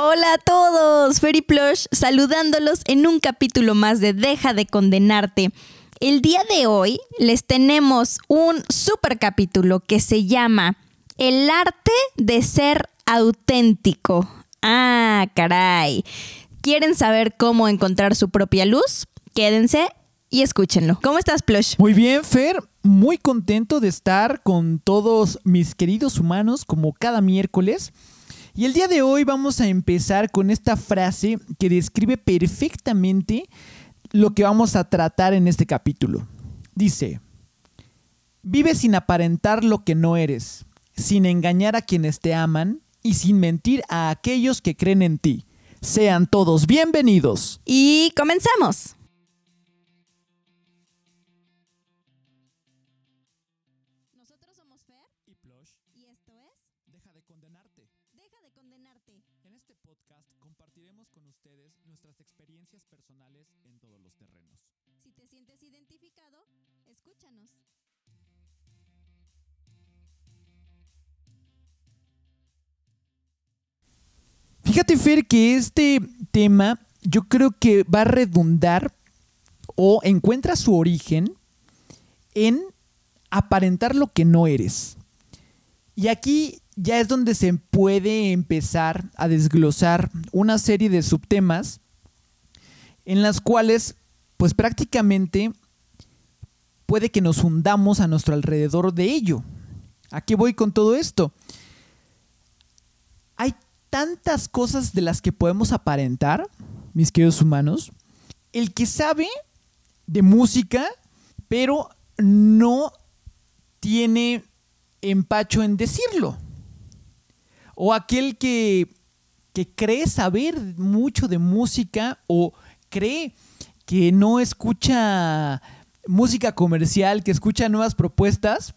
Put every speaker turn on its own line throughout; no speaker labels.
Hola a todos, Ferry Plush, saludándolos en un capítulo más de Deja de condenarte. El día de hoy les tenemos un super capítulo que se llama El arte de ser auténtico. Ah, caray. ¿Quieren saber cómo encontrar su propia luz? Quédense y escúchenlo. ¿Cómo estás, Plush?
Muy bien, Fer. Muy contento de estar con todos mis queridos humanos como cada miércoles. Y el día de hoy vamos a empezar con esta frase que describe perfectamente lo que vamos a tratar en este capítulo. Dice, vive sin aparentar lo que no eres, sin engañar a quienes te aman y sin mentir a aquellos que creen en ti. Sean todos bienvenidos.
Y comenzamos.
Fíjate, Fer, que este tema yo creo que va a redundar o encuentra su origen en aparentar lo que no eres. Y aquí ya es donde se puede empezar a desglosar una serie de subtemas en las cuales, pues prácticamente puede que nos hundamos a nuestro alrededor de ello. ¿A qué voy con todo esto? Hay tantas cosas de las que podemos aparentar, mis queridos humanos. El que sabe de música, pero no tiene empacho en decirlo. O aquel que, que cree saber mucho de música o cree que no escucha música comercial, que escucha nuevas propuestas,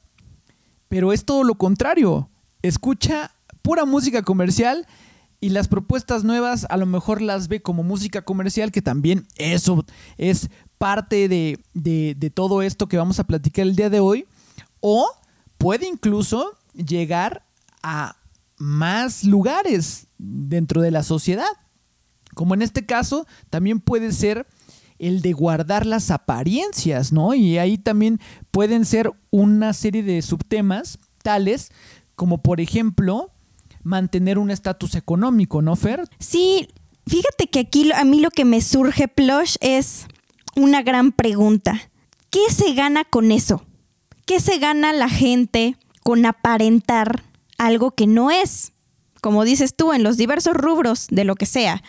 pero es todo lo contrario. Escucha pura música comercial y las propuestas nuevas a lo mejor las ve como música comercial, que también eso es parte de, de, de todo esto que vamos a platicar el día de hoy. O puede incluso llegar a más lugares dentro de la sociedad. Como en este caso, también puede ser el de guardar las apariencias, ¿no? Y ahí también pueden ser una serie de subtemas tales como, por ejemplo, mantener un estatus económico, ¿no, Fer?
Sí, fíjate que aquí a mí lo que me surge, Plush, es una gran pregunta. ¿Qué se gana con eso? ¿Qué se gana la gente con aparentar algo que no es? Como dices tú, en los diversos rubros de lo que sea.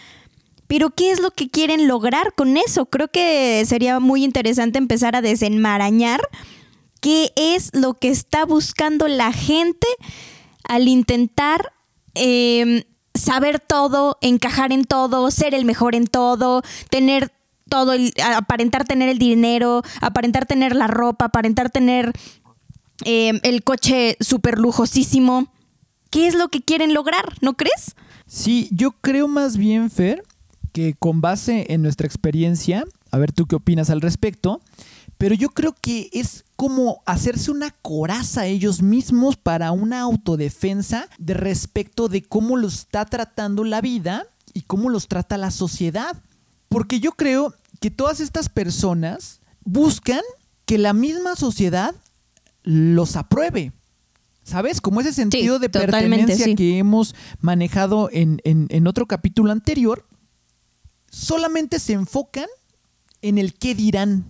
Pero ¿qué es lo que quieren lograr con eso? Creo que sería muy interesante empezar a desenmarañar qué es lo que está buscando la gente al intentar eh, saber todo, encajar en todo, ser el mejor en todo, tener todo, el- aparentar tener el dinero, aparentar tener la ropa, aparentar tener eh, el coche súper lujosísimo. ¿Qué es lo que quieren lograr? ¿No crees?
Sí, yo creo más bien, Fer, que con base en nuestra experiencia, a ver tú qué opinas al respecto, pero yo creo que es como hacerse una coraza ellos mismos para una autodefensa de respecto de cómo los está tratando la vida y cómo los trata la sociedad. Porque yo creo que todas estas personas buscan que la misma sociedad los apruebe. ¿Sabes? Como ese sentido de pertenencia
sí.
que hemos manejado en, en- en otro capítulo anterior, solamente se enfocan en el qué dirán.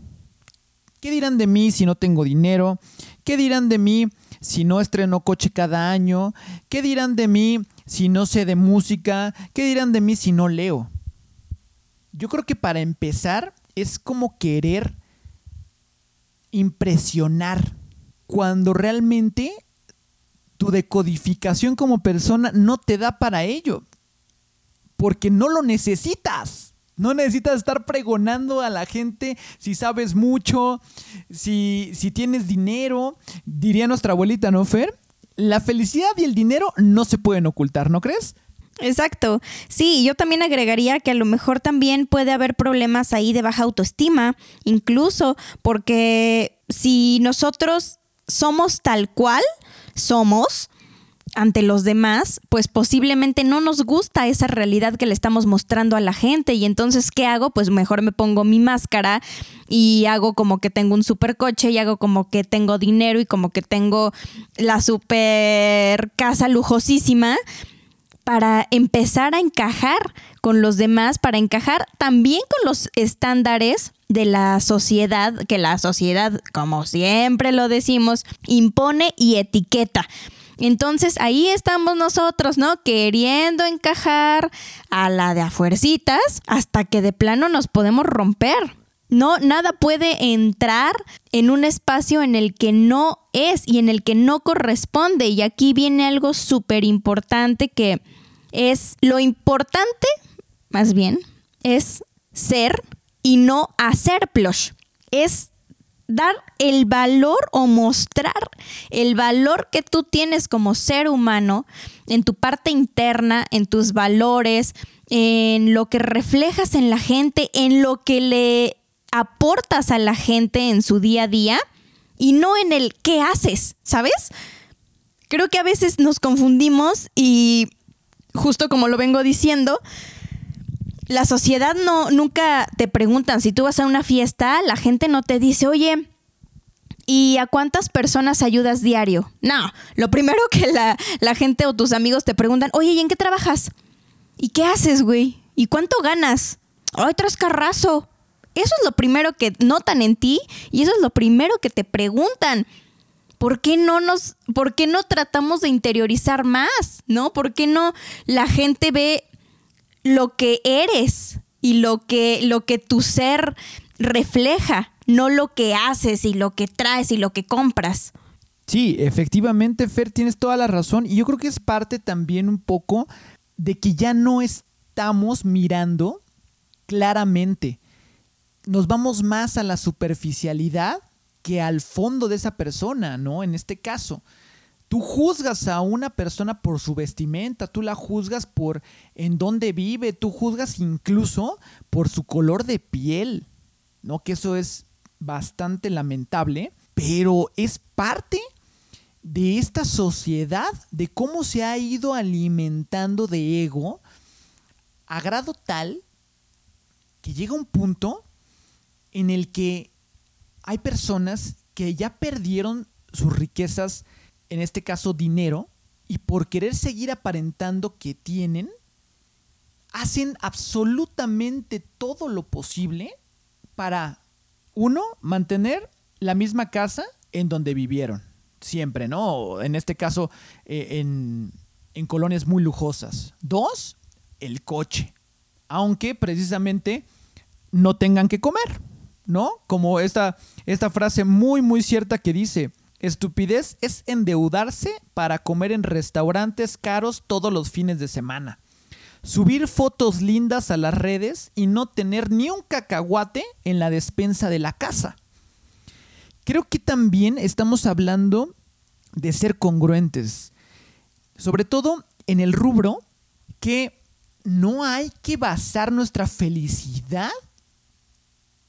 ¿Qué dirán de mí si no tengo dinero? ¿Qué dirán de mí si no estreno coche cada año? ¿Qué dirán de mí si no sé de música? ¿Qué dirán de mí si no leo? Yo creo que para empezar es como querer impresionar cuando realmente tu decodificación como persona no te da para ello. Porque no lo necesitas. No necesitas estar pregonando a la gente si sabes mucho, si, si tienes dinero. Diría nuestra abuelita, ¿no, Fer? La felicidad y el dinero no se pueden ocultar, ¿no crees?
Exacto. Sí, yo también agregaría que a lo mejor también puede haber problemas ahí de baja autoestima, incluso porque si nosotros somos tal cual somos, ante los demás, pues posiblemente no nos gusta esa realidad que le estamos mostrando a la gente. Y entonces, ¿qué hago? Pues mejor me pongo mi máscara y hago como que tengo un supercoche y hago como que tengo dinero y como que tengo la super casa lujosísima para empezar a encajar con los demás, para encajar también con los estándares de la sociedad, que la sociedad, como siempre lo decimos, impone y etiqueta. Entonces ahí estamos nosotros, ¿no? Queriendo encajar a la de afuercitas hasta que de plano nos podemos romper. No, nada puede entrar en un espacio en el que no es y en el que no corresponde. Y aquí viene algo súper importante que es lo importante, más bien, es ser y no hacer plush. Es dar el valor o mostrar el valor que tú tienes como ser humano en tu parte interna, en tus valores, en lo que reflejas en la gente, en lo que le aportas a la gente en su día a día y no en el qué haces, ¿sabes? Creo que a veces nos confundimos y justo como lo vengo diciendo, la sociedad no, nunca te preguntan, si tú vas a una fiesta, la gente no te dice, oye, ¿y a cuántas personas ayudas diario? No, lo primero que la, la gente o tus amigos te preguntan, oye, ¿y en qué trabajas? ¿Y qué haces, güey? ¿Y cuánto ganas? Ay, tras carrazo. Eso es lo primero que notan en ti y eso es lo primero que te preguntan. ¿Por qué no nos, por qué no tratamos de interiorizar más? ¿No? ¿Por qué no la gente ve lo que eres y lo que, lo que tu ser refleja, no lo que haces y lo que traes y lo que compras.
Sí, efectivamente, Fer, tienes toda la razón. Y yo creo que es parte también un poco de que ya no estamos mirando claramente. Nos vamos más a la superficialidad que al fondo de esa persona, ¿no? En este caso. Tú juzgas a una persona por su vestimenta, tú la juzgas por en dónde vive, tú juzgas incluso por su color de piel, ¿no? Que eso es bastante lamentable, pero es parte de esta sociedad, de cómo se ha ido alimentando de ego a grado tal que llega un punto en el que hay personas que ya perdieron sus riquezas en este caso dinero, y por querer seguir aparentando que tienen, hacen absolutamente todo lo posible para, uno, mantener la misma casa en donde vivieron, siempre, ¿no? En este caso, eh, en, en colonias muy lujosas. Dos, el coche, aunque precisamente no tengan que comer, ¿no? Como esta, esta frase muy, muy cierta que dice, Estupidez es endeudarse para comer en restaurantes caros todos los fines de semana. Subir fotos lindas a las redes y no tener ni un cacahuate en la despensa de la casa. Creo que también estamos hablando de ser congruentes. Sobre todo en el rubro que no hay que basar nuestra felicidad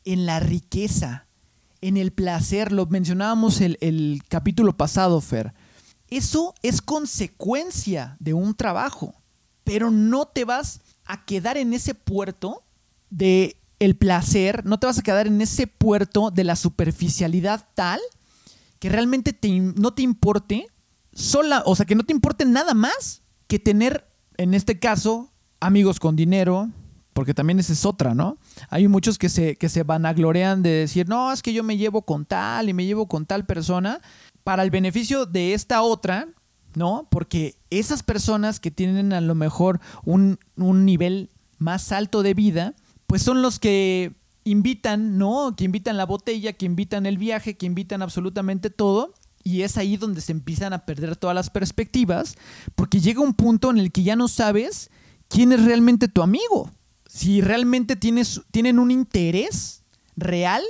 en la riqueza, en el placer, lo mencionábamos el, el capítulo pasado, Fer. Eso es consecuencia de un trabajo, pero no te vas a quedar en ese puerto de el placer, no te vas a quedar en ese puerto de la superficialidad tal que realmente no te importe sola, o sea, que no te importe nada más que tener, en este caso, amigos con dinero, porque también esa es otra, ¿no? Hay muchos que se, que se vanaglorean de decir, no, es que yo me llevo con tal y me llevo con tal persona para el beneficio de esta otra, ¿no? Porque esas personas que tienen a lo mejor un, un nivel más alto de vida, pues son los que invitan, ¿no? Que invitan la botella, que invitan el viaje, que invitan absolutamente todo. Y es ahí donde se empiezan a perder todas las perspectivas, porque llega un punto en el que ya no sabes quién es realmente tu amigo si realmente tienes, tienen un interés real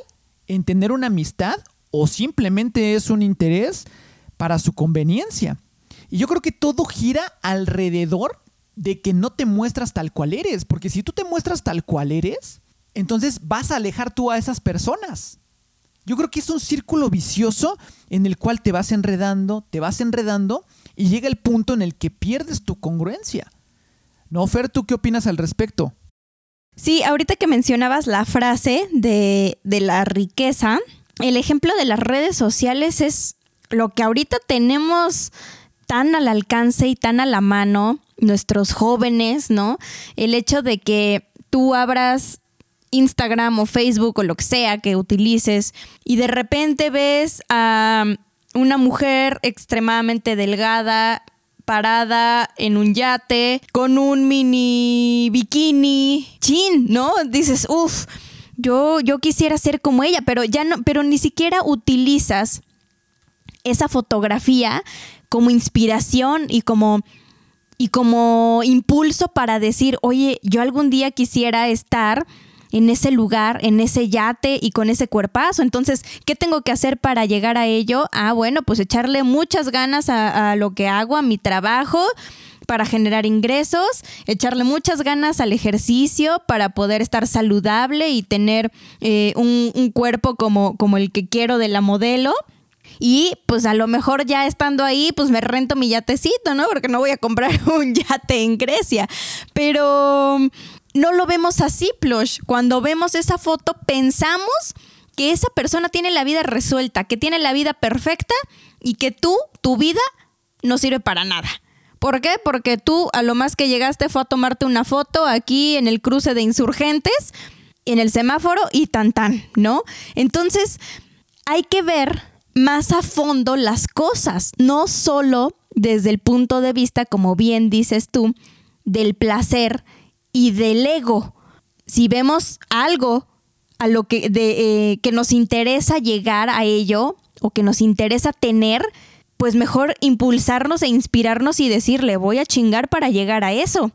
en tener una amistad o simplemente es un interés para su conveniencia. Y yo creo que todo gira alrededor de que no te muestras tal cual eres, porque si tú te muestras tal cual eres, entonces vas a alejar tú a esas personas. Yo creo que es un círculo vicioso en el cual te vas enredando, te vas enredando y llega el punto en el que pierdes tu congruencia. ¿No, Fer, tú qué opinas al respecto?
Sí, ahorita que mencionabas la frase de, de la riqueza, el ejemplo de las redes sociales es lo que ahorita tenemos tan al alcance y tan a la mano, nuestros jóvenes, ¿no? El hecho de que tú abras Instagram o Facebook o lo que sea que utilices y de repente ves a una mujer extremadamente delgada parada en un yate con un mini bikini chin, ¿no? Dices, uff, yo, yo quisiera ser como ella, pero ya no, pero ni siquiera utilizas esa fotografía como inspiración y como y como impulso para decir, oye, yo algún día quisiera estar en ese lugar, en ese yate y con ese cuerpazo. Entonces, ¿qué tengo que hacer para llegar a ello? Ah, bueno, pues echarle muchas ganas a, lo que hago, a mi trabajo para generar ingresos, echarle muchas ganas al ejercicio para poder estar saludable y tener eh, un, cuerpo como, como el que quiero de la modelo. Y pues a lo mejor ya estando ahí, pues me rento mi yatecito, ¿no? Porque no voy a comprar un yate en Grecia. Pero no lo vemos así, Plush. Cuando vemos esa foto, pensamos que esa persona tiene la vida resuelta, que tiene la vida perfecta y que tú, tu vida, no sirve para nada. ¿Por qué? Porque tú a lo más que llegaste fue a tomarte una foto aquí en el cruce de insurgentes, en el semáforo y tan tan, ¿no? Entonces, hay que ver más a fondo las cosas, no solo desde el punto de vista, como bien dices tú, del placer y del ego. Si vemos algo a lo que, de, eh, que nos interesa llegar a ello o que nos interesa tener, pues mejor impulsarnos e inspirarnos y decirle, voy a chingar para llegar a eso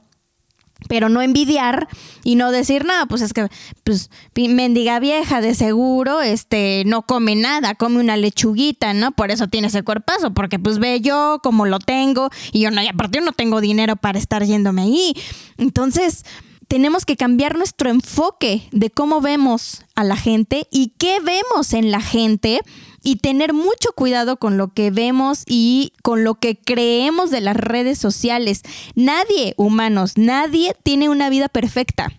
pero no envidiar y no decir nada, pues es que pues mendiga vieja de seguro este no come nada, come una lechuguita, ¿no? Por eso tiene ese cuerpazo, porque pues ve yo como lo tengo y yo no, y aparte yo no tengo dinero para estar yéndome ahí. Entonces, tenemos que cambiar nuestro enfoque de cómo vemos a la gente y qué vemos en la gente y tener mucho cuidado con lo que vemos y con lo que creemos de las redes sociales. Nadie, humanos, nadie tiene una vida perfecta,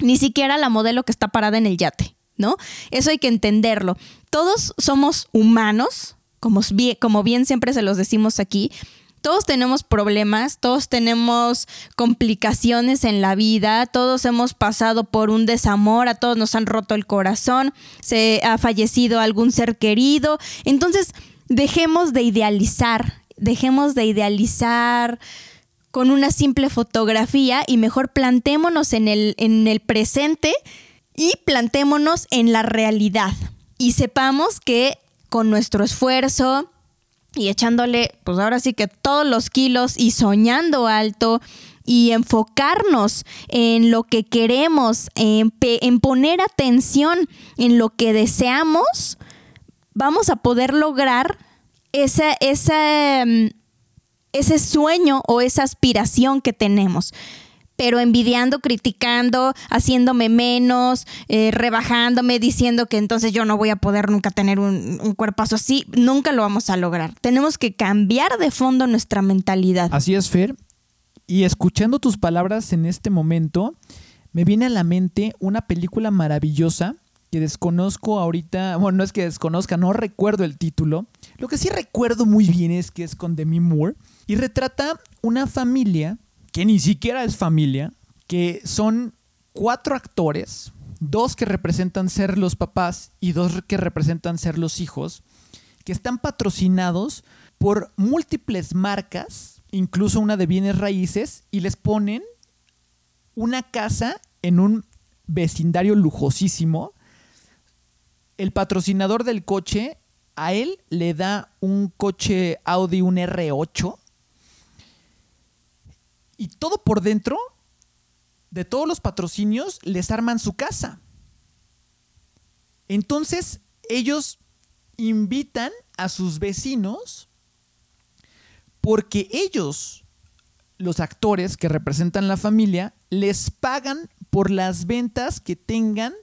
ni siquiera la modelo que está parada en el yate, ¿no? Eso hay que entenderlo. Todos somos humanos, como bien, como bien siempre se los decimos aquí, todos tenemos problemas, todos tenemos complicaciones en la vida, todos hemos pasado por un desamor, a todos nos han roto el corazón, se ha fallecido algún ser querido. Entonces, dejemos de idealizar, dejemos de idealizar con una simple fotografía y mejor plantémonos en el, en el presente y plantémonos en la realidad. Y sepamos que con nuestro esfuerzo, y echándole, pues ahora sí que todos los kilos y soñando alto y enfocarnos en lo que queremos, en, poner atención en lo que deseamos, vamos a poder lograr mm, ese sueño o esa aspiración que tenemos pero envidiando, criticando, haciéndome menos, eh, rebajándome, diciendo que entonces yo no voy a poder nunca tener un, un, cuerpazo así, nunca lo vamos a lograr. Tenemos que cambiar de fondo nuestra mentalidad.
Así es, Fer. Y escuchando tus palabras en este momento, me viene a la mente una película maravillosa que desconozco ahorita, bueno, no es que desconozca, no recuerdo el título. Lo que sí recuerdo muy bien es que es con Demi Moore y retrata una familia que ni siquiera es familia, que son cuatro actores, dos que representan ser los papás y dos que representan ser los hijos, que están patrocinados por múltiples marcas, incluso una de bienes raíces, y les ponen una casa en un vecindario lujosísimo. El patrocinador del coche a él le da un coche Audi, un R8, y todo por dentro de todos los patrocinios les arman su casa. Entonces ellos invitan a sus vecinos porque ellos, los actores que representan la familia, les pagan por las ventas que tengan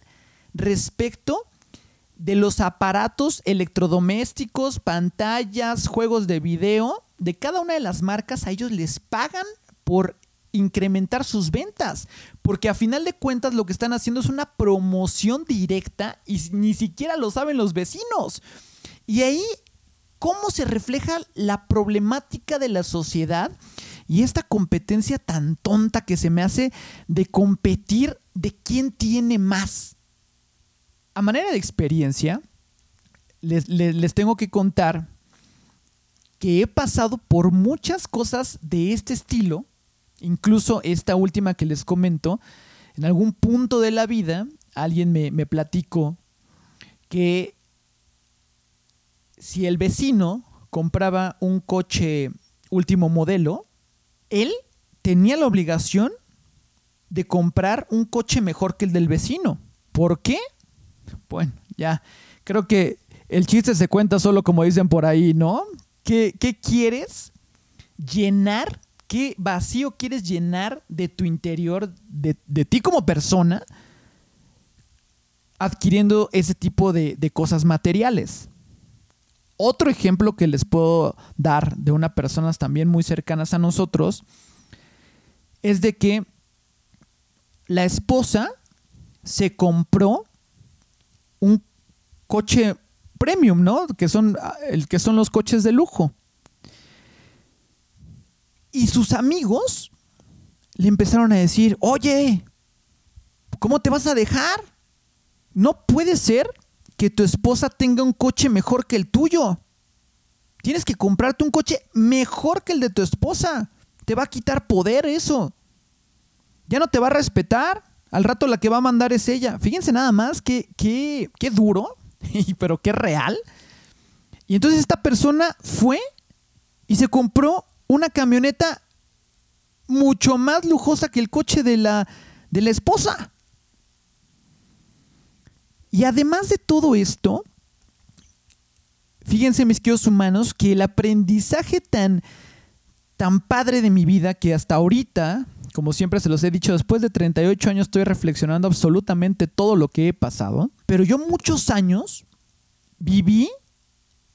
respecto de los aparatos electrodomésticos, pantallas, juegos de video de cada una de las marcas a ellos les pagan por incrementar sus ventas, porque a final de cuentas lo que están haciendo es una promoción directa y ni siquiera lo saben los vecinos. Y ahí, ¿cómo se refleja la problemática de la sociedad y esta competencia tan tonta que se me hace de competir de quién tiene más? A manera de experiencia, les, les tengo que contar que he pasado por muchas cosas de este estilo Incluso esta última que les comento, en algún punto de la vida alguien me, me platicó que si el vecino compraba un coche último modelo, él tenía la obligación de comprar un coche mejor que el del vecino. ¿Por qué? Bueno, ya, creo que el chiste se cuenta solo como dicen por ahí, ¿no? ¿Qué, qué quieres? Llenar ¿Qué vacío quieres llenar de tu interior, de, ti como persona, adquiriendo ese tipo de, de cosas materiales? Otro ejemplo que les puedo dar de unas personas también muy cercanas a nosotros es de que la esposa se compró un coche premium, ¿no? Que son, el que son los coches de lujo. Y sus amigos le empezaron a decir, oye, ¿cómo te vas a dejar? No puede ser que tu esposa tenga un coche mejor que el tuyo. Tienes que comprarte un coche mejor que el de tu esposa. Te va a quitar poder eso. Ya no te va a respetar. Al rato la que va a mandar es ella. Fíjense nada más qué, qué, qué duro, pero qué real. Y entonces esta persona fue y se compró una camioneta mucho más lujosa que el coche de la, de la esposa. Y además de todo esto, fíjense mis queridos humanos, que el aprendizaje tan, tan padre de mi vida que hasta ahorita, como siempre se los he dicho, después de 38 años estoy reflexionando absolutamente todo lo que he pasado, pero yo muchos años viví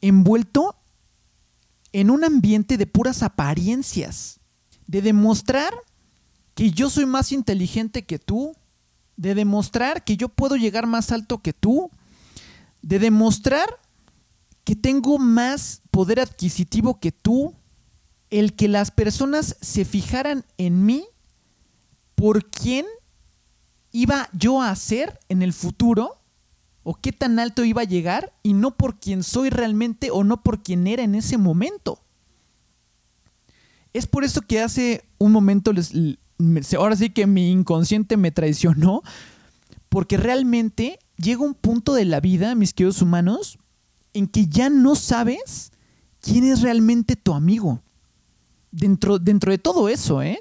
envuelto en un ambiente de puras apariencias, de demostrar que yo soy más inteligente que tú, de demostrar que yo puedo llegar más alto que tú, de demostrar que tengo más poder adquisitivo que tú, el que las personas se fijaran en mí por quién iba yo a ser en el futuro o qué tan alto iba a llegar y no por quién soy realmente o no por quién era en ese momento. Es por eso que hace un momento, ahora sí que mi inconsciente me traicionó, porque realmente llega un punto de la vida, mis queridos humanos, en que ya no sabes quién es realmente tu amigo. Dentro, dentro de todo eso, ¿eh?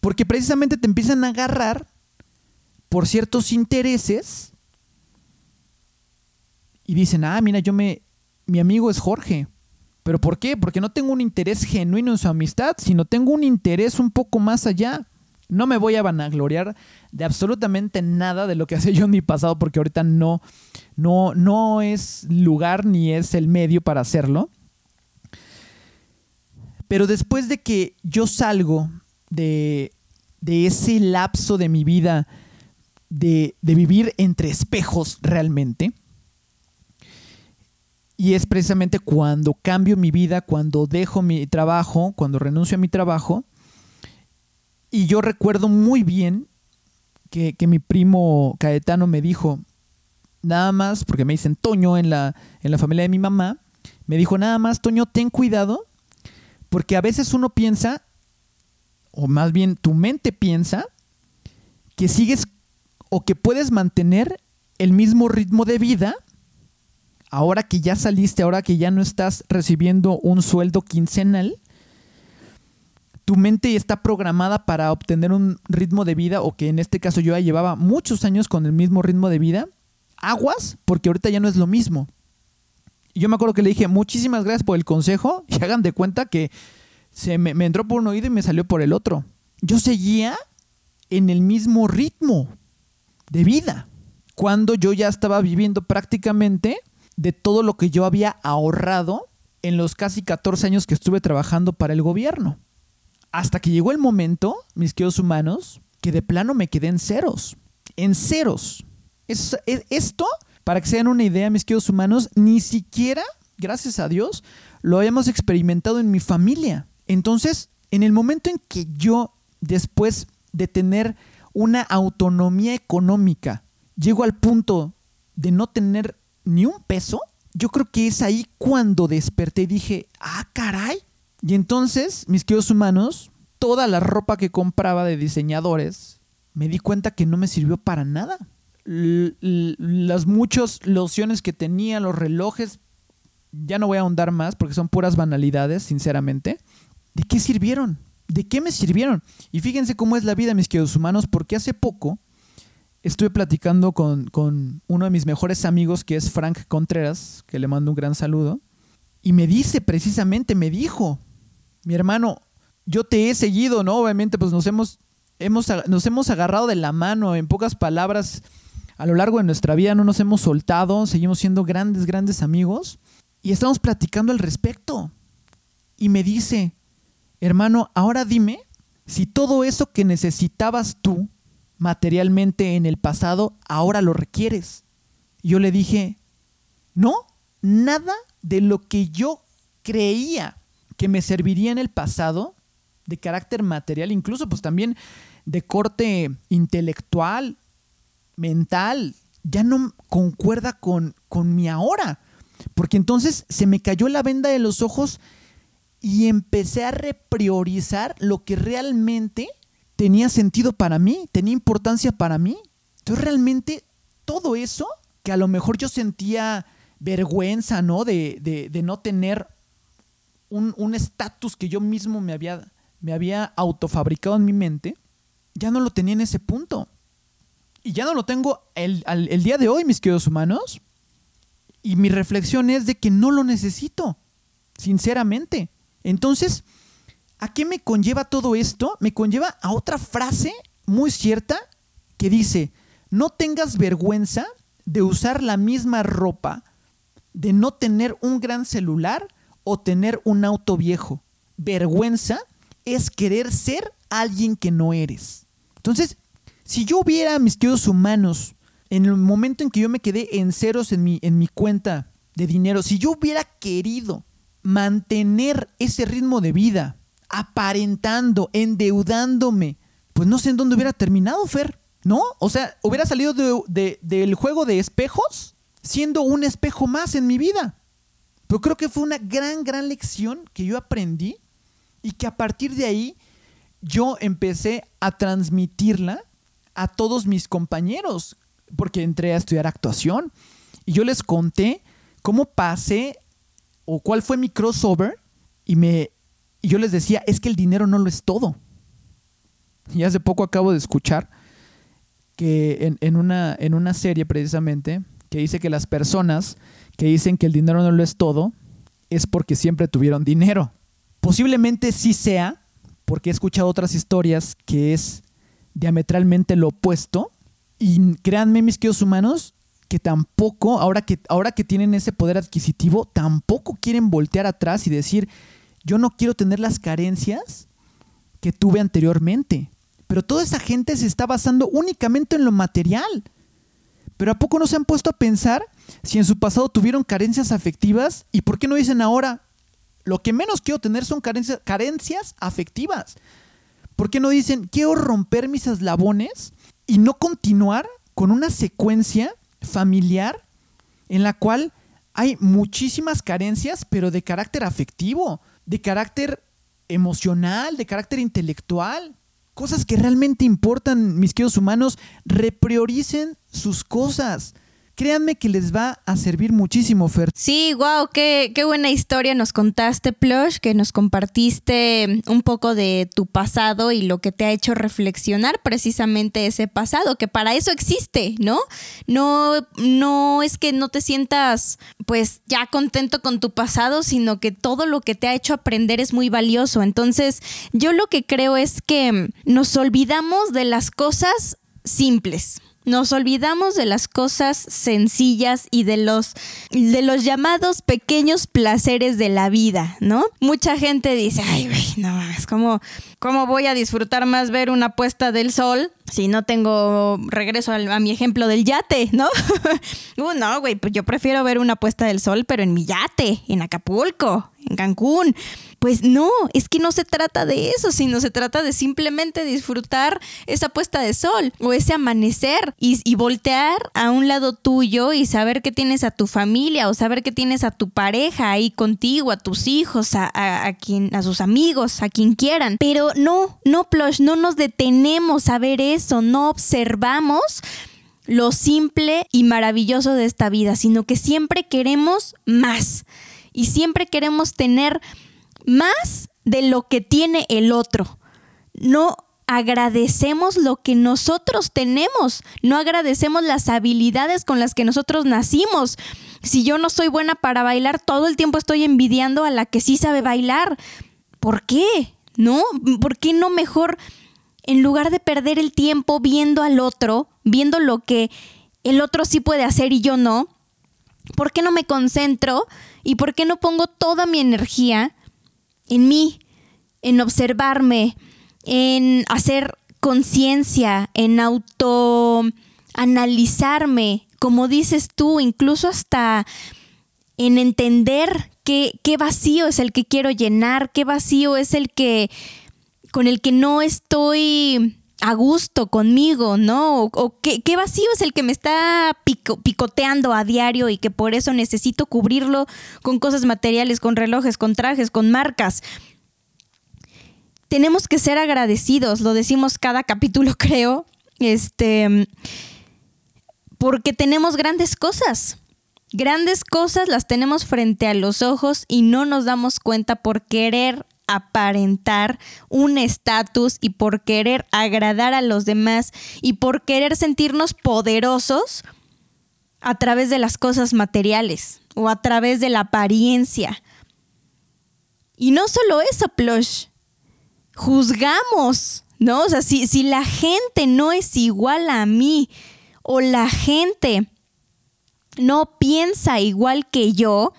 Porque precisamente te empiezan a agarrar por ciertos intereses y dicen, ah, mira, yo me, mi amigo es Jorge. ¿Pero por qué? Porque no tengo un interés genuino en su amistad, sino tengo un interés un poco más allá. No me voy a vanagloriar de absolutamente nada de lo que hacía yo en mi pasado, porque ahorita no, no, no es lugar ni es el medio para hacerlo. Pero después de que yo salgo de, de ese lapso de mi vida de, de vivir entre espejos realmente, y es precisamente cuando cambio mi vida, cuando dejo mi trabajo, cuando renuncio a mi trabajo. Y yo recuerdo muy bien que, mi primo Caetano me dijo, nada más, porque me dicen Toño en la, en la familia de mi mamá, me dijo, nada más, Toño, ten cuidado, porque a veces uno piensa, o más bien tu mente piensa, que sigues o que puedes mantener el mismo ritmo de vida ahora que ya saliste, ahora que ya no estás recibiendo un sueldo quincenal, tu mente está programada para obtener un ritmo de vida, o que en este caso yo ya llevaba muchos años con el mismo ritmo de vida, aguas, porque ahorita ya no es lo mismo. Y yo me acuerdo que le dije, muchísimas gracias por el consejo, y hagan de cuenta que se me, me entró por un oído y me salió por el otro. Yo seguía en el mismo ritmo de vida, cuando yo ya estaba viviendo prácticamente de todo lo que yo había ahorrado en los casi 14 años que estuve trabajando para el gobierno. Hasta que llegó el momento, mis queridos humanos, que de plano me quedé en ceros. En ceros. esto, para que se den una idea, mis queridos humanos, ni siquiera, gracias a Dios, lo hemos experimentado en mi familia. Entonces, en el momento en que yo, después de tener una autonomía económica, llego al punto de no tener ni un peso, yo creo que es ahí cuando desperté y dije, ah, caray. Y entonces, mis queridos humanos, toda la ropa que compraba de diseñadores, me di cuenta que no me sirvió para nada. las muchas lociones que tenía, los relojes, ya no voy a ahondar más porque son puras banalidades, sinceramente. ¿De qué sirvieron? ¿De qué me sirvieron? Y fíjense cómo es la vida, mis queridos humanos, porque hace poco estuve platicando con, con, uno de mis mejores amigos, que es Frank Contreras, que le mando un gran saludo, y me dice precisamente, me dijo, mi hermano, yo te he seguido, ¿no? Obviamente, pues nos hemos, hemos, nos hemos agarrado de la mano, en pocas palabras, a lo largo de nuestra vida no nos hemos soltado, seguimos siendo grandes, grandes amigos, y estamos platicando al respecto. Y me dice, hermano, ahora dime si todo eso que necesitabas tú materialmente en el pasado, ahora lo requieres. yo le dije, no, nada de lo que yo creía que me serviría en el pasado, de carácter material, incluso pues también de corte intelectual, mental, ya no concuerda con, con mi ahora. Porque entonces se me cayó la venda de los ojos y empecé a repriorizar lo que realmente tenía sentido para mí, tenía importancia para mí. Entonces realmente todo eso, que a lo mejor yo sentía vergüenza, ¿no? De, de, no tener un estatus que yo mismo me había, me había autofabricado en mi mente, ya no lo tenía en ese punto. Y ya no lo tengo el, el día de hoy, mis queridos humanos. Y mi reflexión es de que no lo necesito, sinceramente. Entonces, ¿A qué me conlleva todo esto? Me conlleva a otra frase muy cierta que dice, no tengas vergüenza de usar la misma ropa, de no tener un gran celular o tener un auto viejo. Vergüenza es querer ser alguien que no eres. Entonces, si yo hubiera mis queridos humanos en el momento en que yo me quedé en ceros en mi, en mi cuenta de dinero, si yo hubiera querido mantener ese ritmo de vida, aparentando, endeudándome, pues no sé en dónde hubiera terminado, Fer, ¿no? O sea, hubiera salido del juego de espejos siendo un espejo más en mi vida. Pero creo que fue una gran, gran lección que yo aprendí y que a partir de ahí yo empecé a transmitirla a todos mis compañeros, porque entré a estudiar actuación y yo les conté cómo pasé o cuál fue mi crossover y me y yo les decía, es que el dinero no lo es todo. Y hace poco acabo de escuchar que en, una, en una serie precisamente, que dice que las personas que dicen que el dinero no lo es todo, es porque siempre tuvieron dinero. Posiblemente sí sea, porque he escuchado otras historias que es diametralmente lo opuesto. Y créanme, mis queridos humanos, que tampoco, ahora que, ahora que tienen ese poder adquisitivo, tampoco quieren voltear atrás y decir, yo no quiero tener las carencias que tuve anteriormente. Pero toda esa gente se está basando únicamente en lo material. Pero ¿a poco no se han puesto a pensar si en su pasado tuvieron carencias afectivas? ¿Y por qué no dicen ahora, lo que menos quiero tener son carencias, afectivas? ¿Por qué no dicen, quiero romper mis eslabones y no continuar con una secuencia familiar en la cual hay muchísimas carencias, pero de carácter afectivo? De carácter emocional, de carácter intelectual. Cosas que realmente importan, mis queridos humanos, reprioricen sus cosas. Créanme que les va a servir muchísimo, Fer.
Sí, wow, qué, qué buena historia nos contaste, Plush, que nos compartiste un poco de tu pasado y lo que te ha hecho reflexionar precisamente ese pasado, que para eso existe, ¿no? No, no es que no te sientas pues ya contento con tu pasado, sino que todo lo que te ha hecho aprender es muy valioso. Entonces, yo lo que creo es que nos olvidamos de las cosas simples Nos olvidamos de las cosas sencillas y de los, de los llamados pequeños placeres de la vida, ¿no? Mucha gente dice, ay, güey, no, es como, ¿cómo voy a disfrutar más ver una puesta del sol si no tengo regreso a, a mi ejemplo del yate, ¿no? uh, no, güey, pues yo prefiero ver una puesta del sol, pero en mi yate, en Acapulco, en Cancún. Pues no, es que no se trata de eso, sino se trata de simplemente disfrutar esa puesta de sol o ese amanecer y, voltear a un lado tuyo y saber que tienes a tu familia o saber que tienes a tu pareja ahí contigo, a tus hijos, a, a, quien, a sus amigos, a quien quieran. Pero no, no, Plush, no nos detenemos a ver eso, no observamos lo simple y maravilloso de esta vida, sino que siempre queremos más y siempre queremos tener más de lo que tiene el otro. No agradecemos lo que nosotros tenemos, no agradecemos las habilidades con las que nosotros nacimos. Si yo no soy buena para bailar, todo el tiempo estoy envidiando a la que sí sabe bailar. ¿Por qué? ¿No? ¿Por qué no mejor, en lugar de perder el tiempo viendo al otro, viendo lo que el otro sí puede hacer y yo no, ¿por qué no me concentro y por qué no pongo toda mi energía en mí, en observarme, en hacer conciencia, en autoanalizarme, como dices tú, incluso hasta en entender qué, qué vacío es el que quiero llenar, qué vacío es el que con el que no estoy a gusto conmigo, ¿no? O, qué, vacío es el que me está picoteando a diario y que por eso necesito cubrirlo con cosas materiales, con relojes, con trajes, con marcas. Tenemos que ser agradecidos, lo decimos cada capítulo, creo, este, porque tenemos grandes cosas. Grandes cosas las tenemos frente a los ojos y no nos damos cuenta por querer aparentar un estatus y por querer agradar a los demás y por querer sentirnos poderosos a través de las cosas materiales o a través de la apariencia. Y no solo eso, Plush, juzgamos, ¿no? O sea, si, si la gente no es igual a mí o la gente no piensa igual que yo,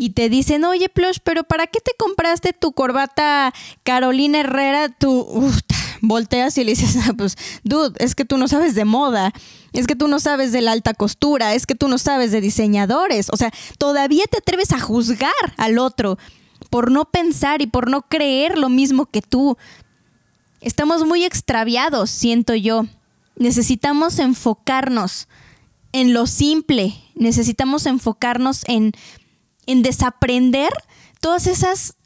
y te dicen, oye, Plush, pero ¿para qué te compraste tu corbata Carolina Herrera? Tú volteas y le dices, ah, pues, dude, es que tú no sabes de moda, es que tú no sabes de la alta costura, es que tú no sabes de diseñadores. O sea, todavía te atreves a juzgar al otro por no pensar y por no creer lo mismo que tú. Estamos muy extraviados, siento yo. Necesitamos enfocarnos en lo simple, necesitamos enfocarnos en en desaprender todas esas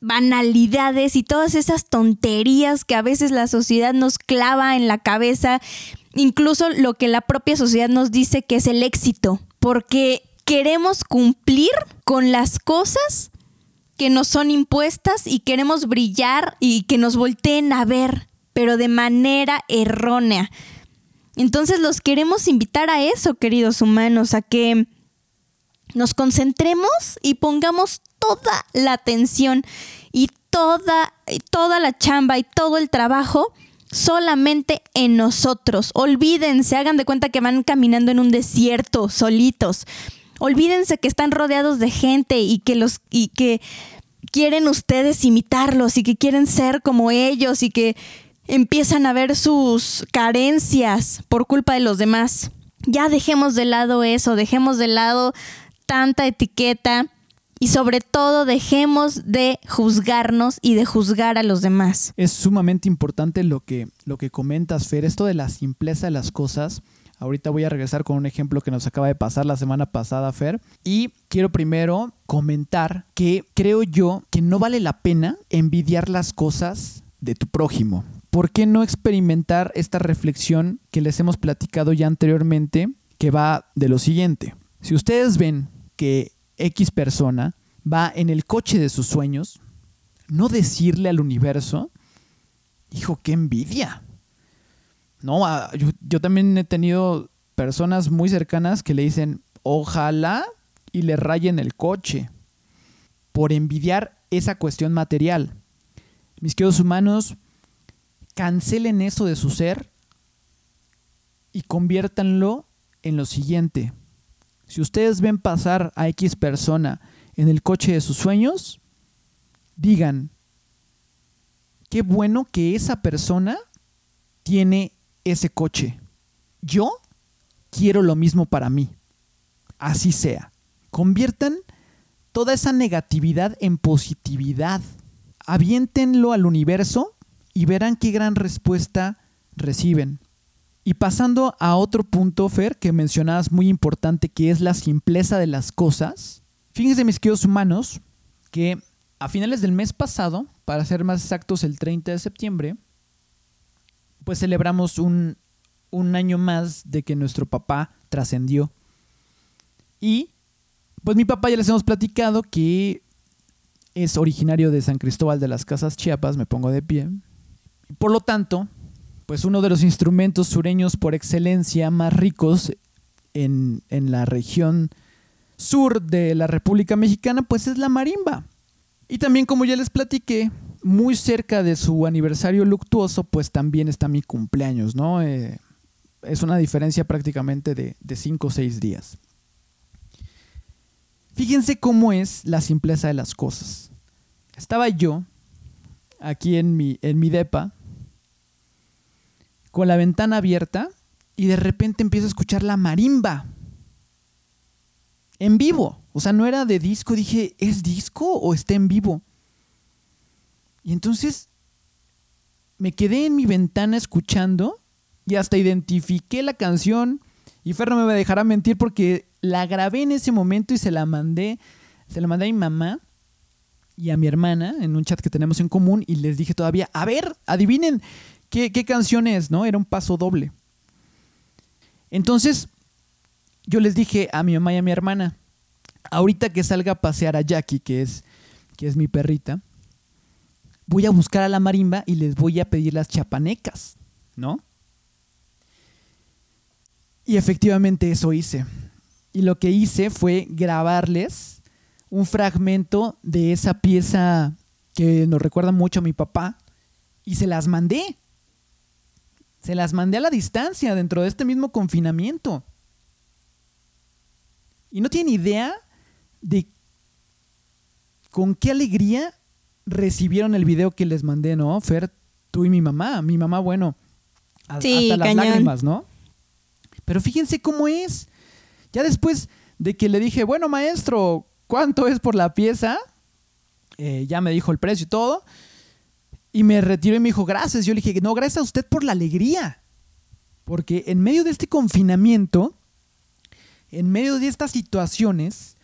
banalidades y todas esas tonterías que a veces la sociedad nos clava en la cabeza, incluso lo que la propia sociedad nos dice que es el éxito, porque queremos cumplir con las cosas que nos son impuestas y queremos brillar y que nos volteen a ver, pero de manera errónea. Entonces los queremos invitar a eso, queridos humanos, a que nos concentremos y pongamos toda la atención y toda, toda la chamba y todo el trabajo solamente en nosotros. Olvídense, hagan de cuenta que van caminando en un desierto solitos. Olvídense que están rodeados de gente y que los y que quieren ustedes imitarlos y que quieren ser como ellos y que empiezan a ver sus carencias por culpa de los demás. Ya dejemos de lado eso, dejemos de lado tanta etiqueta y sobre todo dejemos de juzgarnos y de juzgar a los demás.
Es sumamente importante lo que, lo que comentas, Fer, esto de la simpleza de las cosas. Ahorita voy a regresar con un ejemplo que nos acaba de pasar la semana pasada, Fer. Y quiero primero comentar que creo yo que no vale la pena envidiar las cosas de tu prójimo. ¿Por qué no experimentar esta reflexión que les hemos platicado ya anteriormente, que va de lo siguiente? Si ustedes ven que X persona va en el coche de sus sueños, no decirle al universo, hijo, qué envidia. No, ah, yo, también he tenido personas muy cercanas que le dicen, ojalá y le rayen el coche por envidiar esa cuestión material. Mis queridos humanos, cancelen eso de su ser y conviértanlo en lo siguiente. Si ustedes ven pasar a X persona en el coche de sus sueños, digan, qué bueno que esa persona tiene ese coche. Yo quiero lo mismo para mí. Así sea. Conviertan toda esa negatividad en positividad. Aviéntenlo al universo y verán qué gran respuesta reciben. Y pasando a otro punto, Fer, que mencionabas muy importante, que es la simpleza de las cosas. Fíjense, mis queridos humanos, que a finales del mes pasado, para ser más exactos el 30 de septiembre, pues celebramos un, un año más de que nuestro papá trascendió. Y pues mi papá ya les hemos platicado que es originario de San Cristóbal de las Casas Chiapas, me pongo de pie. Por lo tanto, pues uno de los instrumentos sureños por excelencia más ricos en, en la región sur de la República Mexicana, pues es la marimba. Y también, como ya les platiqué, muy cerca de su aniversario luctuoso, pues también está mi cumpleaños, ¿no? Eh, es una diferencia prácticamente de 5 o 6 días. Fíjense cómo es la simpleza de las cosas. Estaba yo aquí en mi, en mi depa con la ventana abierta y de repente empiezo a escuchar la marimba en vivo. O sea, no era de disco. Dije, ¿es disco o está en vivo? Y entonces me quedé en mi ventana escuchando y hasta identifiqué la canción. Y Fer no me dejará mentir porque la grabé en ese momento y se la mandé. Se la mandé a mi mamá y a mi hermana en un chat que tenemos en común y les dije todavía, a ver, adivinen qué, qué canción es, ¿no? Era un paso doble. Entonces, yo les dije a mi mamá y a mi hermana, ahorita que salga a pasear a Jackie, que es, que es mi perrita, voy a buscar a la marimba y les voy a pedir las chapanecas, ¿no? Y efectivamente eso hice. Y lo que hice fue grabarles un fragmento de esa pieza que nos recuerda mucho a mi papá y se las mandé. Se las mandé a la distancia dentro de este mismo confinamiento. Y no tienen idea de con qué alegría recibieron el video que les mandé, ¿no? Fer, tú y mi mamá. Mi mamá, bueno, hasta las lágrimas, ¿no? Pero fíjense cómo es. Ya después de que le dije, bueno, maestro, ¿cuánto es por la pieza? Eh, ya me dijo el precio y todo. Y me retiró y me dijo, gracias. Yo le dije, no, gracias a usted por la alegría. Porque en medio de este confinamiento, en medio de estas situaciones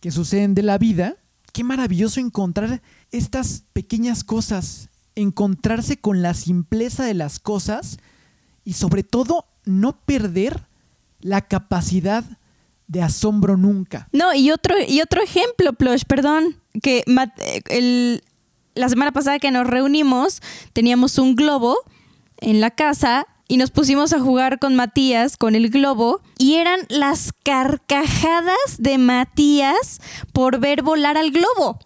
que suceden de la vida, qué maravilloso encontrar estas pequeñas cosas, encontrarse con la simpleza de las cosas y sobre todo no perder la capacidad de asombro nunca.
No, y otro, y otro ejemplo, Plush, perdón, que el, la semana pasada que nos reunimos teníamos un globo en la casa y nos pusimos a jugar con Matías, con el globo, y eran las carcajadas de Matías por ver volar al globo,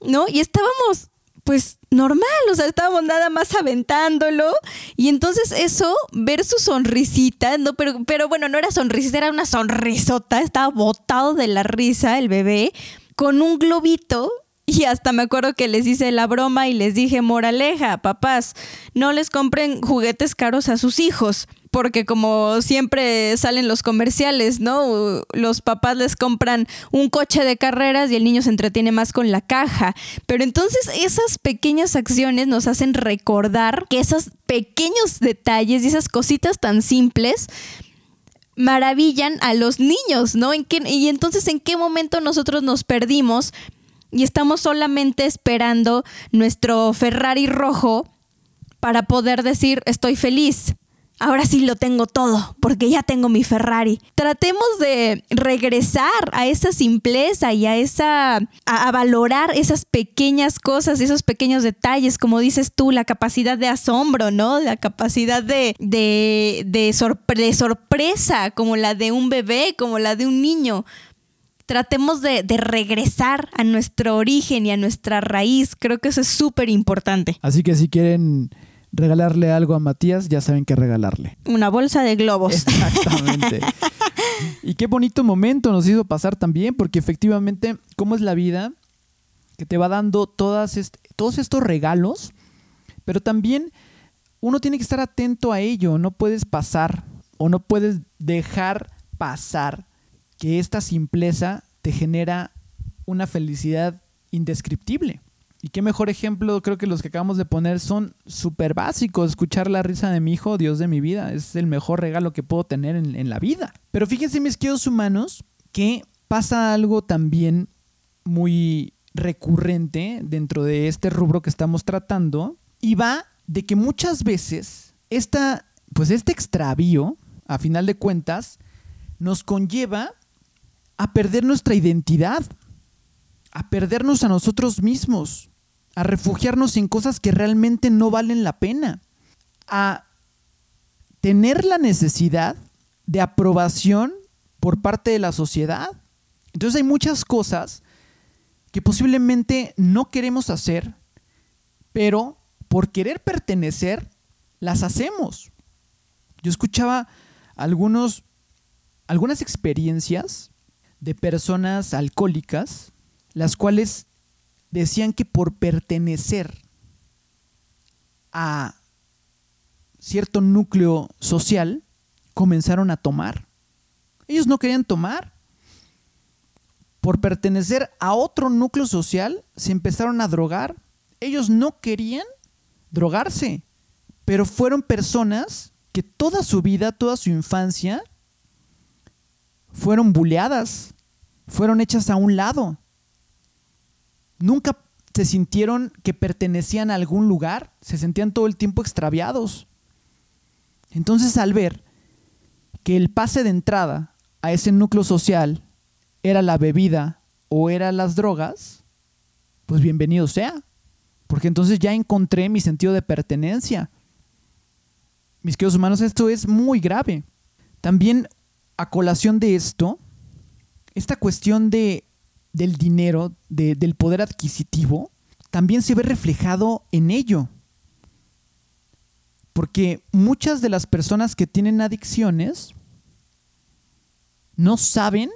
¿no? Y estábamos, pues, normal, o sea, estábamos nada más aventándolo, y entonces eso, ver su sonrisita, ¿no? Pero, pero bueno, no era sonrisita, era una sonrisota, estaba botado de la risa el bebé, con un globito y hasta me acuerdo que les hice la broma y les dije, moraleja, papás, no les compren juguetes caros a sus hijos, porque como siempre salen los comerciales, ¿no? Los papás les compran un coche de carreras y el niño se entretiene más con la caja. Pero entonces esas pequeñas acciones nos hacen recordar que esos pequeños detalles y esas cositas tan simples maravillan a los niños, ¿no? ¿En qué, y entonces, ¿en qué momento nosotros nos perdimos y estamos solamente esperando nuestro Ferrari rojo para poder decir estoy feliz. Ahora sí lo tengo todo, porque ya tengo mi Ferrari. Tratemos de regresar a esa simpleza y a esa a, valorar esas pequeñas cosas, esos pequeños detalles, como dices tú, la capacidad de asombro, ¿no? La capacidad de, de, de sorpresa, como la de un bebé, como la de un niño tratemos de, regresar a nuestro origen y a nuestra raíz. Creo que eso es súper importante.
Así que si quieren regalarle algo a Matías, ya saben qué regalarle.
Una bolsa de globos.
Exactamente. y qué bonito momento nos hizo pasar también, porque efectivamente, ¿cómo es la vida? Que te va dando todas todos estos regalos, pero también uno tiene que estar atento a ello, no puedes pasar o no puedes dejar pasar que esta simpleza te genera una felicidad indescriptible. Y qué mejor ejemplo, creo que los que acabamos de poner son súper básicos. Escuchar la risa de mi hijo, Dios de mi vida, es el mejor regalo que puedo tener en, en la vida. Pero fíjense, mis queridos humanos, que pasa algo también muy recurrente dentro de este rubro que estamos tratando y va de que muchas veces esta, pues este extravío, a final de cuentas, nos conlleva a perder nuestra identidad, a perdernos a nosotros mismos, a refugiarnos en cosas que realmente no valen la pena, a tener la necesidad de aprobación por parte de la sociedad. Entonces hay muchas cosas que posiblemente no queremos hacer, pero por querer pertenecer, las hacemos. Yo escuchaba algunos, algunas experiencias de personas alcohólicas, las cuales decían que por pertenecer a cierto núcleo social, comenzaron a tomar. Ellos no querían tomar. Por pertenecer a otro núcleo social, se empezaron a drogar. Ellos no querían drogarse, pero fueron personas que toda su vida, toda su infancia, fueron buleadas, fueron hechas a un lado, nunca se sintieron que pertenecían a algún lugar, se sentían todo el tiempo extraviados. Entonces al ver que el pase de entrada a ese núcleo social era la bebida o eran las drogas, pues bienvenido sea, porque entonces ya encontré mi sentido de pertenencia. Mis queridos humanos, esto es muy grave. También a colación de esto, esta cuestión de del dinero, del poder adquisitivo, también se ve reflejado en ello. Porque muchas de las personas que tienen adicciones no saben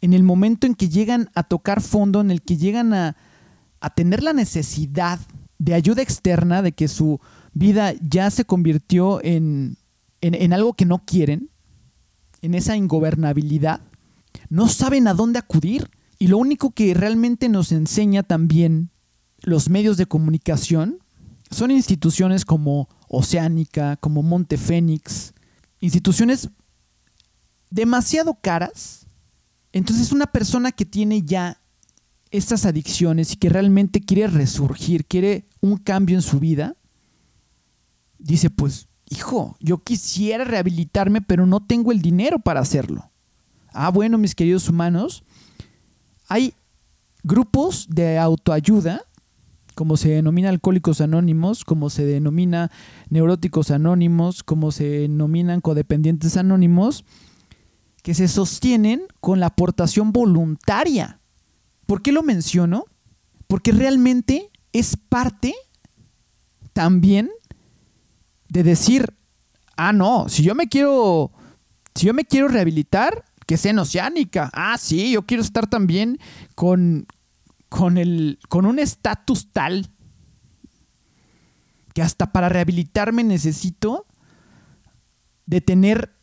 en el momento en que llegan a tocar fondo, en el que llegan a, tener la necesidad de ayuda externa, de que su vida ya se convirtió en, en algo que no quieren, en esa ingobernabilidad, no saben a dónde acudir. Y lo único que realmente nos enseña también los medios de comunicación son instituciones como Oceánica, como Monte Fénix, instituciones demasiado caras. Entonces una persona que tiene ya estas adicciones y que realmente quiere resurgir, quiere un cambio en su vida, dice pues, hijo, yo quisiera rehabilitarme, pero no tengo el dinero para hacerlo. Ah, bueno, mis queridos humanos, hay grupos de autoayuda, como se denomina alcohólicos anónimos, como se denomina neuróticos anónimos, como se denominan codependientes anónimos, que se sostienen con la aportación voluntaria. ¿Por qué lo menciono? Porque realmente es parte también de decir, ah, no, si yo me quiero, si yo me quiero rehabilitar, que sea en Oceánica. Ah, sí, yo quiero estar también con, con, el, con un estatus tal que hasta para rehabilitarme necesito de tener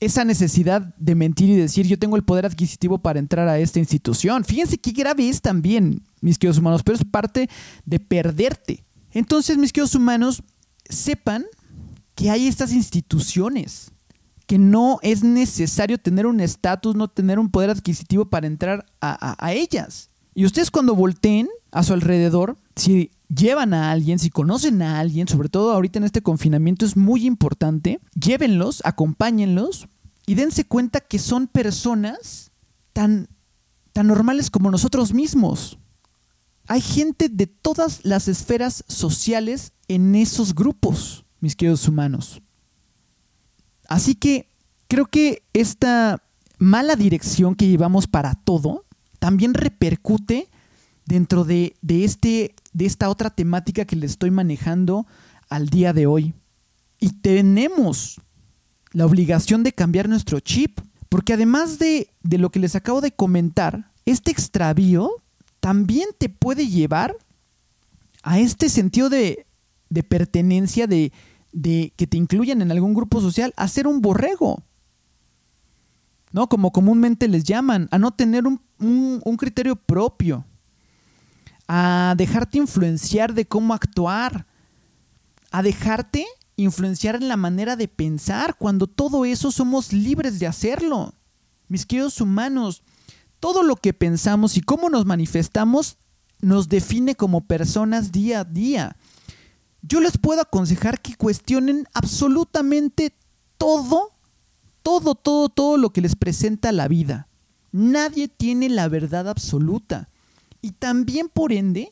esa necesidad de mentir y decir yo tengo el poder adquisitivo para entrar a esta institución. Fíjense qué grave es también, mis queridos humanos, pero es parte de perderte. Entonces, mis queridos humanos, sepan que hay estas instituciones que no es necesario tener un estatus, no tener un poder adquisitivo para entrar a, ellas. Y ustedes cuando volteen a su alrededor, si llevan a alguien, si conocen a alguien, sobre todo ahorita en este confinamiento es muy importante, llévenlos, acompáñenlos y dense cuenta que son personas tan, tan normales como nosotros mismos. Hay gente de todas las esferas sociales en esos grupos, mis queridos humanos. Así que creo que esta mala dirección que llevamos para todo también repercute dentro de, este de esta otra temática que le estoy manejando al día de hoy. Y tenemos la obligación de cambiar nuestro chip, porque además de, de lo que les acabo de comentar, este extravío también te puede llevar a este sentido de, de pertenencia, de, de que te incluyan en algún grupo social, a ser un borrego. ¿No? Como comúnmente les llaman, a no tener un, un criterio propio, a dejarte influenciar de cómo actuar, a dejarte influenciar en la manera de pensar, cuando todo eso somos libres de hacerlo. Mis queridos humanos, todo lo que pensamos y cómo nos manifestamos nos define como personas día a día. Yo les puedo aconsejar que cuestionen absolutamente todo, todo, todo, todo lo que les presenta la vida. Nadie tiene la verdad absoluta. Y también, por ende,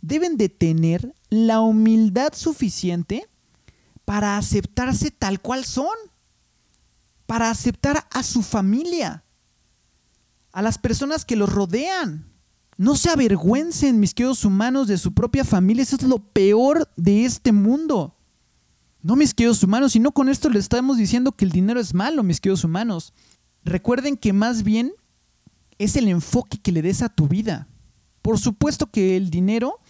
deben de tener la humildad suficiente para aceptarse tal cual son, para aceptar a su familia, a las personas que los rodean. No se avergüencen, mis queridos humanos, de su propia familia. Eso es lo peor de este mundo. No, mis queridos humanos, y no con esto les estamos diciendo que el dinero es malo, mis queridos humanos. Recuerden que más bien es el enfoque que le des a tu vida. Por supuesto que el dinero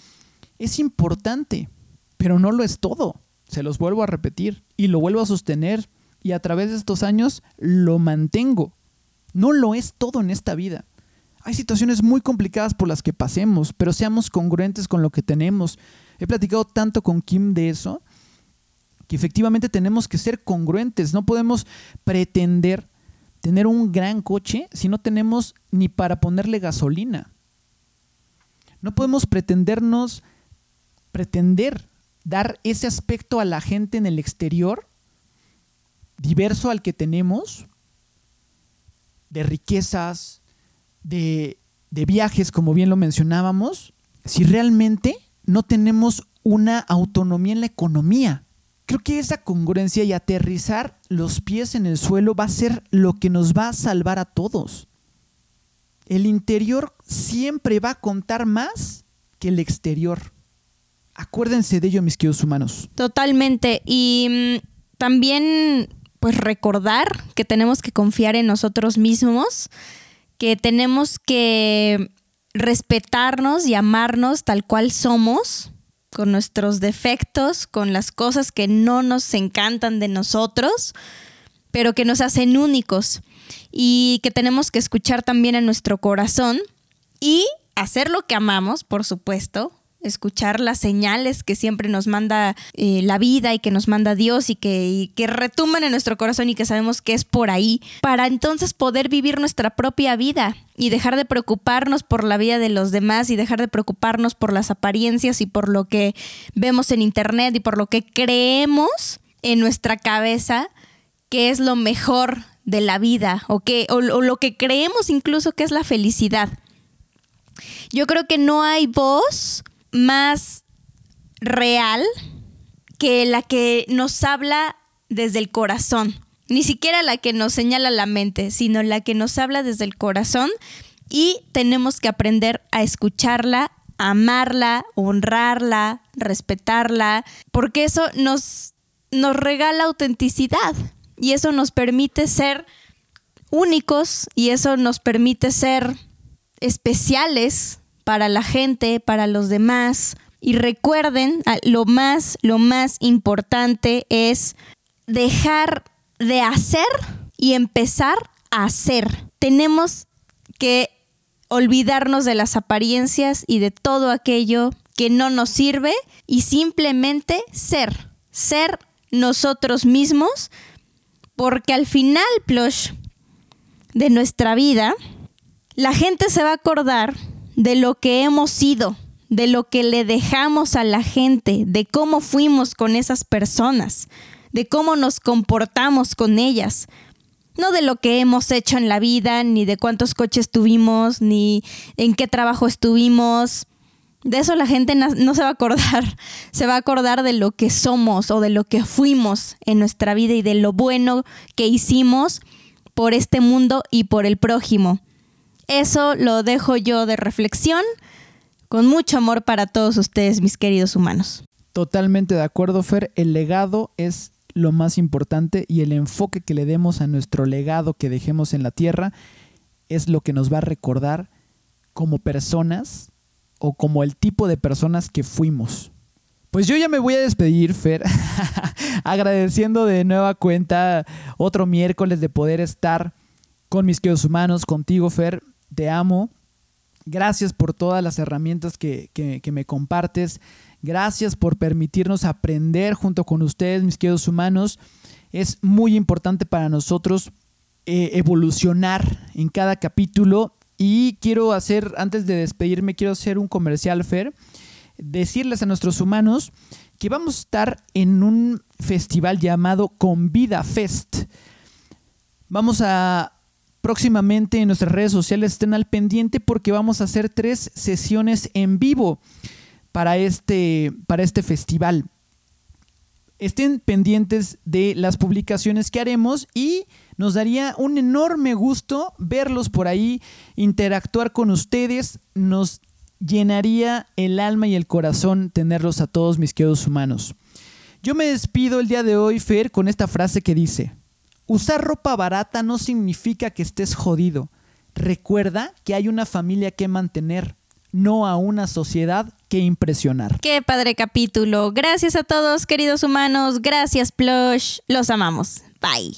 es importante, pero no lo es todo. Se los vuelvo a repetir y lo vuelvo a sostener y a través de estos años lo mantengo. No lo es todo en esta vida. Hay situaciones muy complicadas por las que pasemos, pero seamos congruentes con lo que tenemos. He platicado tanto con Kim de eso, que efectivamente tenemos que ser congruentes. No podemos pretender tener un gran coche si no tenemos ni para ponerle gasolina. No podemos pretendernos, pretender dar ese aspecto a la gente en el exterior, diverso al que tenemos, de riquezas, de, viajes, como bien lo mencionábamos, si realmente no tenemos una autonomía en la economía. Creo que esa congruencia y aterrizar los pies en el suelo va a ser lo que nos va a salvar a todos. El interior siempre va a contar más que el exterior. Acuérdense de ello, mis queridos humanos.
Totalmente. Y mm, también, pues recordar que tenemos que confiar en nosotros mismos, que tenemos que respetarnos y amarnos tal cual somos, con nuestros defectos, con las cosas que no nos encantan de nosotros, pero que nos hacen únicos. Y que tenemos que escuchar también a nuestro corazón y hacer lo que amamos, por supuesto, escuchar las señales que siempre nos manda eh, la vida y que nos manda Dios y que, que retumban en nuestro corazón y que sabemos que es por ahí, para entonces poder vivir nuestra propia vida y dejar de preocuparnos por la vida de los demás y dejar de preocuparnos por las apariencias y por lo que vemos en internet y por lo que creemos en nuestra cabeza que es lo mejor de la vida o, que, o lo que creemos incluso que es la felicidad. Yo creo que no hay voz más real que la que nos habla desde el corazón. Ni siquiera la que nos señala la mente, sino la que nos habla desde el corazón y tenemos que aprender a escucharla, amarla, honrarla, respetarla, porque eso nos, nos regala autenticidad y eso nos permite ser únicos y eso nos permite ser especiales para la gente, para los demás. Y recuerden, lo más, lo más importante es dejar de hacer y empezar a hacer. Tenemos que olvidarnos de las apariencias y de todo aquello que no nos sirve y simplemente ser, ser nosotros mismos, porque al final, plush, de nuestra vida, la gente se va a acordar de lo que hemos sido, de lo que le dejamos a la gente, de cómo fuimos con esas personas, de cómo nos comportamos con ellas. No de lo que hemos hecho en la vida, ni de cuántos coches tuvimos, ni en qué trabajo estuvimos. De eso la gente no se va a acordar. Se va a acordar de lo que somos o de lo que fuimos en nuestra vida y de lo bueno que hicimos por este mundo y por el prójimo. Eso lo dejo yo de reflexión con mucho amor para todos ustedes, mis queridos humanos.
Totalmente de acuerdo, Fer. El legado es lo más importante y el enfoque que le demos a nuestro legado que dejemos en la tierra es lo que nos va a recordar como personas o como el tipo de personas que fuimos. Pues yo ya me voy a despedir, Fer, agradeciendo de nueva cuenta otro miércoles de poder estar con mis queridos humanos, contigo, Fer. Te amo. Gracias por todas las herramientas que, que me compartes. Gracias por permitirnos aprender junto con ustedes, mis queridos humanos. Es muy importante para nosotros eh, evolucionar en cada capítulo. Y quiero hacer, antes de despedirme, quiero hacer un comercial, Fer decirles a nuestros humanos que vamos a estar en un festival llamado Convida Fest. Vamos a próximamente en nuestras redes sociales estén al pendiente porque vamos a hacer tres sesiones en vivo para este, para este festival. Estén pendientes de las publicaciones que haremos y nos daría un enorme gusto verlos por ahí, interactuar con ustedes. Nos llenaría el alma y el corazón tenerlos a todos mis queridos humanos. Yo me despido el día de hoy, Fer, con esta frase que dice, Usar ropa barata no significa que estés jodido. Recuerda que hay una familia que mantener, no a una sociedad que impresionar.
Qué padre capítulo. Gracias a todos, queridos humanos. Gracias, Plush. Los amamos. Bye.